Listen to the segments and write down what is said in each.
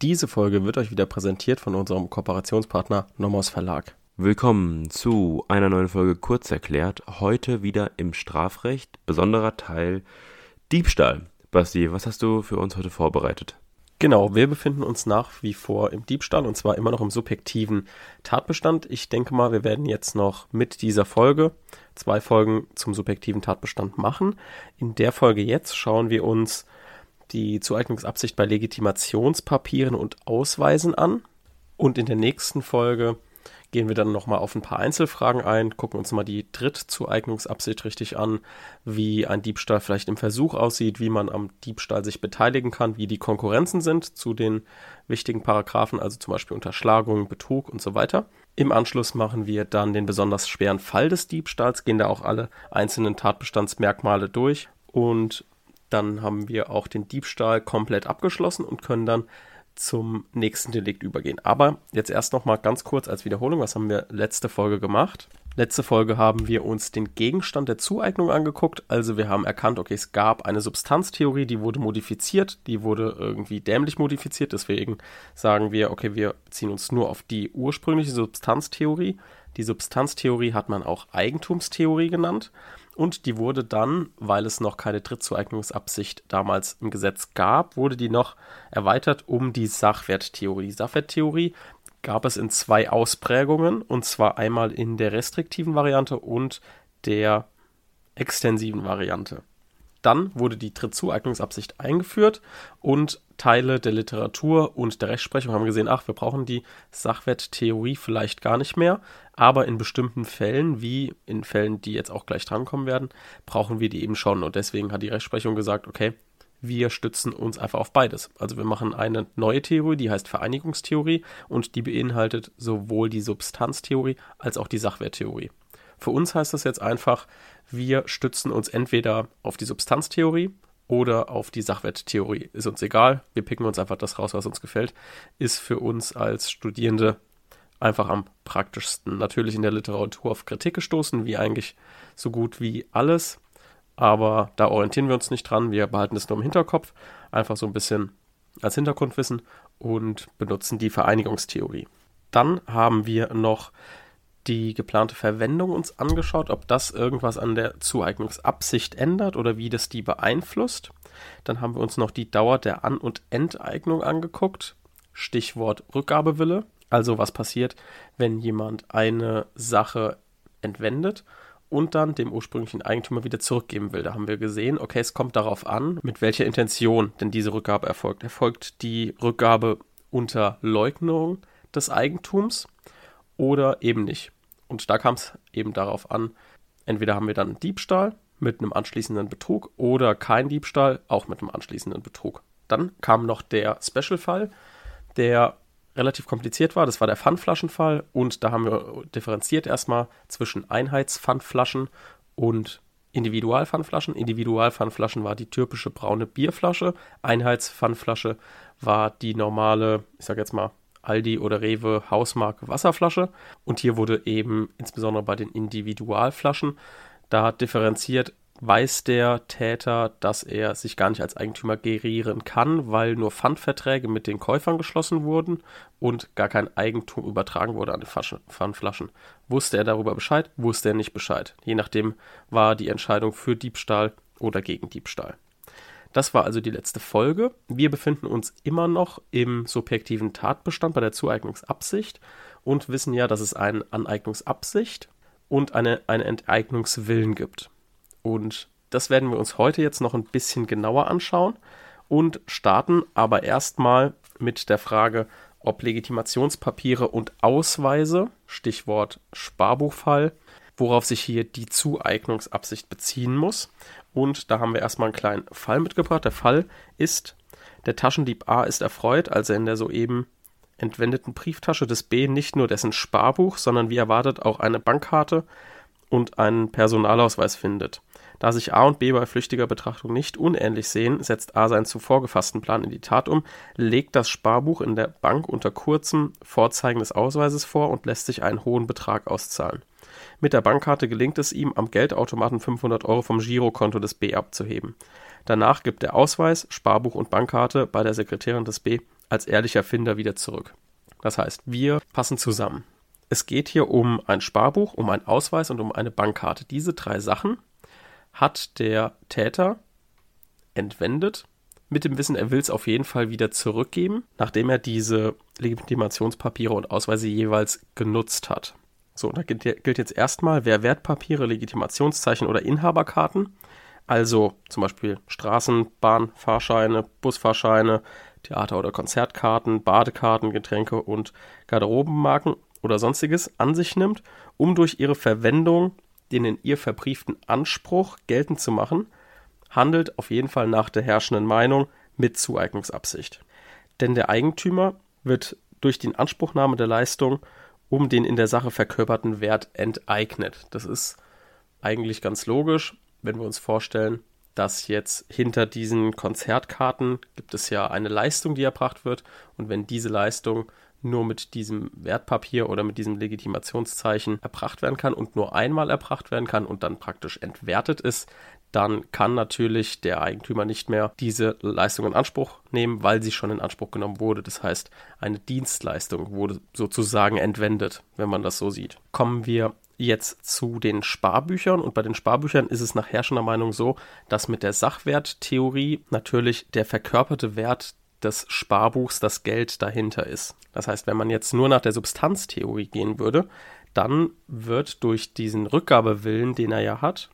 Diese Folge wird euch wieder präsentiert von unserem Kooperationspartner Nomos Verlag. Willkommen zu einer neuen Folge Kurz erklärt. Heute wieder im Strafrecht, besonderer Teil Diebstahl. Basti, was hast du für uns heute vorbereitet? Genau, wir befinden uns nach wie vor im Diebstahl und zwar immer noch im subjektiven Tatbestand. Ich denke mal, wir werden jetzt noch mit dieser Folge zwei Folgen zum subjektiven Tatbestand machen. In der Folge jetzt schauen wir uns die Zueignungsabsicht bei Legitimationspapieren und Ausweisen an. Und in der nächsten Folge gehen wir dann nochmal auf ein paar Einzelfragen ein, gucken uns mal die Drittzueignungsabsicht richtig an, wie ein Diebstahl vielleicht im Versuch aussieht, wie man am Diebstahl sich beteiligen kann, wie die Konkurrenzen sind zu den wichtigen Paragraphen, also zum Beispiel Unterschlagung, Betrug und so weiter. Im Anschluss machen wir dann den besonders schweren Fall des Diebstahls, gehen da auch alle einzelnen Tatbestandsmerkmale durch und dann haben wir auch den Diebstahl komplett abgeschlossen und können dann zum nächsten Delikt übergehen. Aber jetzt erst noch mal ganz kurz als Wiederholung, was haben wir letzte Folge gemacht? Letzte Folge haben wir uns den Gegenstand der Zueignung angeguckt. Also wir haben erkannt, okay, es gab eine Substanztheorie, die wurde modifiziert, die wurde irgendwie dämlich modifiziert. Deswegen sagen wir, okay, wir beziehen uns nur auf die ursprüngliche Substanztheorie. Die Substanztheorie hat man auch Eigentumstheorie genannt. Und die wurde dann, weil es noch keine Drittzueignungsabsicht damals im Gesetz gab, wurde die noch erweitert um die Sachwerttheorie. Die Sachwerttheorie gab es in zwei Ausprägungen, und zwar einmal in der restriktiven Variante und der extensiven Variante. Dann wurde die Drittzueignungsabsicht eingeführt und Teile der Literatur und der Rechtsprechung haben gesehen, ach, wir brauchen die Sachwerttheorie vielleicht gar nicht mehr, aber in bestimmten Fällen, wie in Fällen, die jetzt auch gleich drankommen werden, brauchen wir die eben schon. Und deswegen hat die Rechtsprechung gesagt, okay, wir stützen uns einfach auf beides. Also wir machen eine neue Theorie, die heißt Vereinigungstheorie und die beinhaltet sowohl die Substanztheorie als auch die Sachwerttheorie. Für uns heißt das jetzt einfach, wir stützen uns entweder auf die Substanztheorie oder auf die Sachwerttheorie. Ist uns egal. Wir picken uns einfach das raus, was uns gefällt. Ist für uns als Studierende einfach am praktischsten. Natürlich in der Literatur auf Kritik gestoßen, wie eigentlich so gut wie alles. Aber da orientieren wir uns nicht dran. Wir behalten es nur im Hinterkopf. Einfach so ein bisschen als Hintergrundwissen und benutzen die Vereinigungstheorie. Dann haben wir noch die geplante Verwendung uns angeschaut, ob das irgendwas an der Zueignungsabsicht ändert oder wie das die beeinflusst. Dann haben wir uns noch die Dauer der An- und Enteignung angeguckt. Stichwort Rückgabewille. Also was passiert, wenn jemand eine Sache entwendet und dann dem ursprünglichen Eigentümer wieder zurückgeben will. Da haben wir gesehen, okay, es kommt darauf an, mit welcher Intention denn diese Rückgabe erfolgt. Erfolgt die Rückgabe unter Leugnung des Eigentums oder eben nicht. Und da kam es eben darauf an, entweder haben wir dann Diebstahl mit einem anschließenden Betrug oder kein Diebstahl, auch mit einem anschließenden Betrug. Dann kam noch der Special-Fall, der relativ kompliziert war. Das war der Pfandflaschenfall und da haben wir differenziert erstmal zwischen Einheitspfandflaschen und Individualpfandflaschen. Individualpfandflaschen war die typische braune Bierflasche. Einheitspfandflasche war die normale, ich sag jetzt mal, Aldi oder Rewe Hausmarke Wasserflasche. Und hier wurde eben insbesondere bei den Individualflaschen da differenziert, weiß der Täter, dass er sich gar nicht als Eigentümer gerieren kann, weil nur Pfandverträge mit den Käufern geschlossen wurden und gar kein Eigentum übertragen wurde an die Pfandflaschen. Wusste er darüber Bescheid? Wusste er nicht Bescheid? Je nachdem war die Entscheidung für Diebstahl oder gegen Diebstahl. Das war also die letzte Folge. Wir befinden uns immer noch im subjektiven Tatbestand bei der Zueignungsabsicht und wissen ja, dass es eine Aneignungsabsicht und eine, einen Enteignungswillen gibt. Und das werden wir uns heute jetzt noch ein bisschen genauer anschauen und starten aber erstmal mit der Frage, ob Legitimationspapiere und Ausweise, Stichwort Sparbuchfall, worauf sich hier die Zueignungsabsicht beziehen muss. Und da haben wir erstmal einen kleinen Fall mitgebracht. Der Fall ist, der Taschendieb A ist erfreut, als er in der soeben entwendeten Brieftasche des B nicht nur dessen Sparbuch, sondern wie erwartet auch eine Bankkarte und einen Personalausweis findet. Da sich A und B bei flüchtiger Betrachtung nicht unähnlich sehen, setzt A seinen zuvor gefassten Plan in die Tat um, legt das Sparbuch in der Bank unter kurzem Vorzeigen des Ausweises vor und lässt sich einen hohen Betrag auszahlen. Mit der Bankkarte gelingt es ihm, am Geldautomaten 500 Euro vom Girokonto des B abzuheben. Danach gibt der Ausweis, Sparbuch und Bankkarte bei der Sekretärin des B als ehrlicher Finder wieder zurück. Das heißt, wir passen zusammen. Es geht hier um ein Sparbuch, um einen Ausweis und um eine Bankkarte. Diese drei Sachen hat der Täter entwendet, mit dem Wissen, er will es auf jeden Fall wieder zurückgeben, nachdem er diese Legitimationspapiere und Ausweise jeweils genutzt hat. So, da gilt, jetzt erstmal, wer Wertpapiere, Legitimationszeichen oder Inhaberkarten, also zum Beispiel Straßenbahn, Fahrscheine, Busfahrscheine, Theater- oder Konzertkarten, Badekarten, Getränke und Garderobenmarken oder sonstiges an sich nimmt, um durch ihre Verwendung den in ihr verbrieften Anspruch geltend zu machen, handelt auf jeden Fall nach der herrschenden Meinung mit Zueignungsabsicht. Denn der Eigentümer wird durch die Inanspruchnahme der Leistung um den in der Sache verkörperten Wert enteignet. Das ist eigentlich ganz logisch, wenn wir uns vorstellen, dass jetzt hinter diesen Konzertkarten gibt es ja eine Leistung, die erbracht wird. Und wenn diese Leistung nur mit diesem Wertpapier oder mit diesem Legitimationszeichen erbracht werden kann und nur einmal erbracht werden kann und dann praktisch entwertet ist, dann kann natürlich der Eigentümer nicht mehr diese Leistung in Anspruch nehmen, weil sie schon in Anspruch genommen wurde. Das heißt, eine Dienstleistung wurde sozusagen entwendet, wenn man das so sieht. Kommen wir jetzt zu den Sparbüchern und bei den Sparbüchern ist es nach herrschender Meinung so, dass mit der Sachwerttheorie natürlich der verkörperte Wert des Sparbuchs das Geld dahinter ist. Das heißt, wenn man jetzt nur nach der Substanztheorie gehen würde, dann wird durch diesen Rückgabewillen, den er ja hat,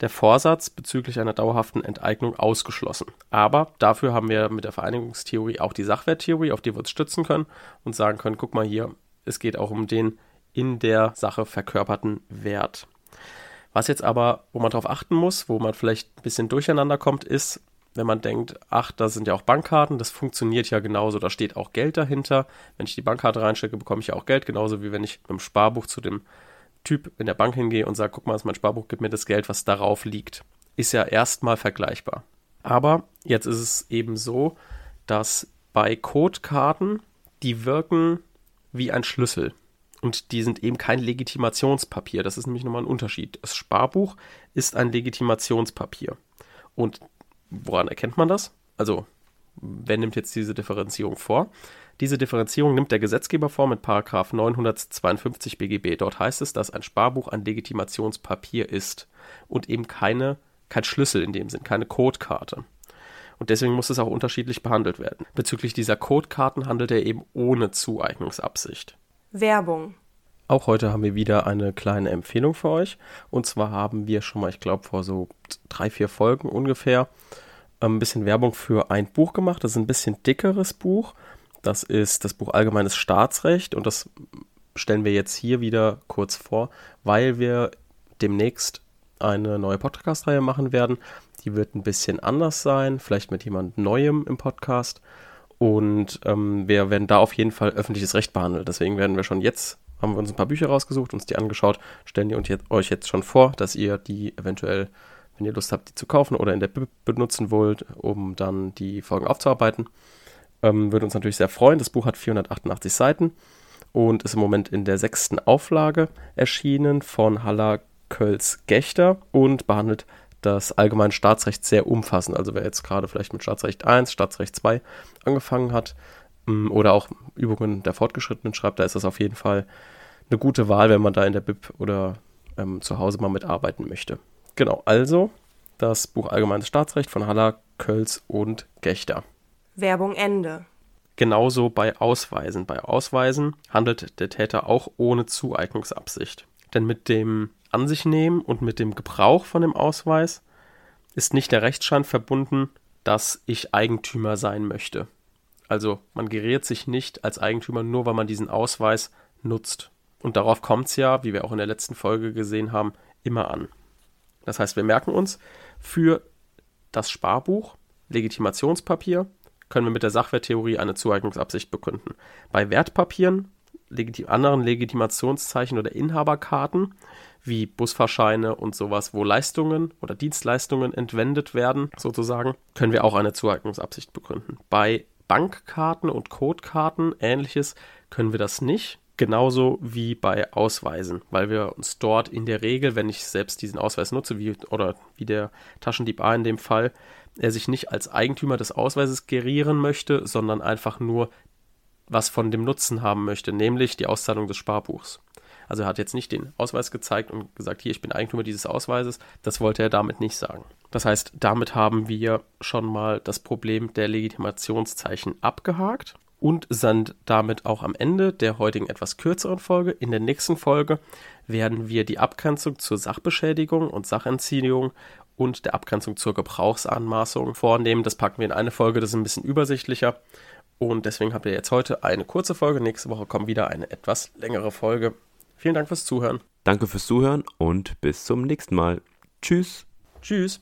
der Vorsatz bezüglich einer dauerhaften Enteignung ausgeschlossen. Aber dafür haben wir mit der Vereinigungstheorie auch die Sachwerttheorie, auf die wir uns stützen können und sagen können, guck mal hier, es geht auch um den in der Sache verkörperten Wert. Was jetzt aber, wo man darauf achten muss, wo man vielleicht ein bisschen durcheinander kommt, ist, wenn man denkt, ach, da sind ja auch Bankkarten, das funktioniert ja genauso, da steht auch Geld dahinter. Wenn ich die Bankkarte reinstecke, bekomme ich ja auch Geld, genauso wie wenn ich mit dem Sparbuch zu dem Typ in der Bank hingehe und sage, guck mal, ist mein Sparbuch, gib mir das Geld, was darauf liegt. Ist ja erstmal vergleichbar. Aber jetzt ist es eben so, dass bei Codekarten, die wirken wie ein Schlüssel. Und die sind eben kein Legitimationspapier. Das ist nämlich nochmal ein Unterschied. Das Sparbuch ist ein Legitimationspapier. Und woran erkennt man das? Also, wer nimmt jetzt diese Differenzierung vor? Diese Differenzierung nimmt der Gesetzgeber vor mit 952 BGB. Dort heißt es, dass ein Sparbuch ein Legitimationspapier ist und eben keine, kein Schlüssel in dem Sinn, keine Codekarte. Und deswegen muss es auch unterschiedlich behandelt werden. Bezüglich dieser Codekarten handelt er eben ohne Zueignungsabsicht. Werbung. Auch heute haben wir wieder eine kleine Empfehlung für euch. Und zwar haben wir schon mal, ich glaube, vor so drei, vier Folgen ungefähr ein bisschen Werbung für ein Buch gemacht. Das ist ein bisschen dickeres Buch. Das ist das Buch Allgemeines Staatsrecht und das stellen wir jetzt hier wieder kurz vor, weil wir demnächst eine neue Podcast-Reihe machen werden. Die wird ein bisschen anders sein, vielleicht mit jemand Neuem im Podcast. Und ähm, wir werden da auf jeden Fall öffentliches Recht behandeln. Deswegen werden wir schon jetzt, haben wir uns ein paar Bücher rausgesucht, uns die angeschaut, stellen die euch jetzt schon vor, dass ihr die eventuell, wenn ihr Lust habt, die zu kaufen oder in der Bib benutzen wollt, um dann die Folgen aufzuarbeiten. Ähm, würde uns natürlich sehr freuen. Das Buch hat 488 Seiten und ist im Moment in der sechsten Auflage erschienen von Haller Kölz Gechter und behandelt das allgemeine Staatsrecht sehr umfassend. Also wer jetzt gerade vielleicht mit Staatsrecht 1, Staatsrecht 2 angefangen hat ähm, oder auch Übungen der Fortgeschrittenen schreibt, da ist das auf jeden Fall eine gute Wahl, wenn man da in der Bib oder ähm, zu Hause mal mitarbeiten möchte. Genau, also das Buch Allgemeines Staatsrecht von Haller, Kölz und Gechter. Werbung Ende. Genauso bei Ausweisen. Bei Ausweisen handelt der Täter auch ohne Zueignungsabsicht. Denn mit dem An sich nehmen und mit dem Gebrauch von dem Ausweis ist nicht der Rechtsschein verbunden, dass ich Eigentümer sein möchte. Also man geriert sich nicht als Eigentümer nur, weil man diesen Ausweis nutzt. Und darauf kommt es ja, wie wir auch in der letzten Folge gesehen haben, immer an. Das heißt, wir merken uns für das Sparbuch Legitimationspapier können wir mit der Sachwerttheorie eine Zueignungsabsicht begründen. Bei Wertpapieren, legiti anderen Legitimationszeichen oder Inhaberkarten wie Busfahrscheine und sowas, wo Leistungen oder Dienstleistungen entwendet werden, sozusagen, können wir auch eine Zueignungsabsicht begründen. Bei Bankkarten und Codekarten, ähnliches, können wir das nicht. Genauso wie bei Ausweisen, weil wir uns dort in der Regel, wenn ich selbst diesen Ausweis nutze, wie, oder wie der Taschendieb A in dem Fall, er sich nicht als Eigentümer des Ausweises gerieren möchte, sondern einfach nur was von dem Nutzen haben möchte, nämlich die Auszahlung des Sparbuchs. Also er hat jetzt nicht den Ausweis gezeigt und gesagt, hier, ich bin Eigentümer dieses Ausweises. Das wollte er damit nicht sagen. Das heißt, damit haben wir schon mal das Problem der Legitimationszeichen abgehakt und sind damit auch am Ende der heutigen etwas kürzeren Folge. In der nächsten Folge werden wir die Abgrenzung zur Sachbeschädigung und Sachentziehung und der Abgrenzung zur Gebrauchsanmaßung vornehmen. Das packen wir in eine Folge, das ist ein bisschen übersichtlicher. Und deswegen habt ihr jetzt heute eine kurze Folge. Nächste Woche kommt wieder eine etwas längere Folge. Vielen Dank fürs Zuhören. Danke fürs Zuhören und bis zum nächsten Mal. Tschüss. Tschüss.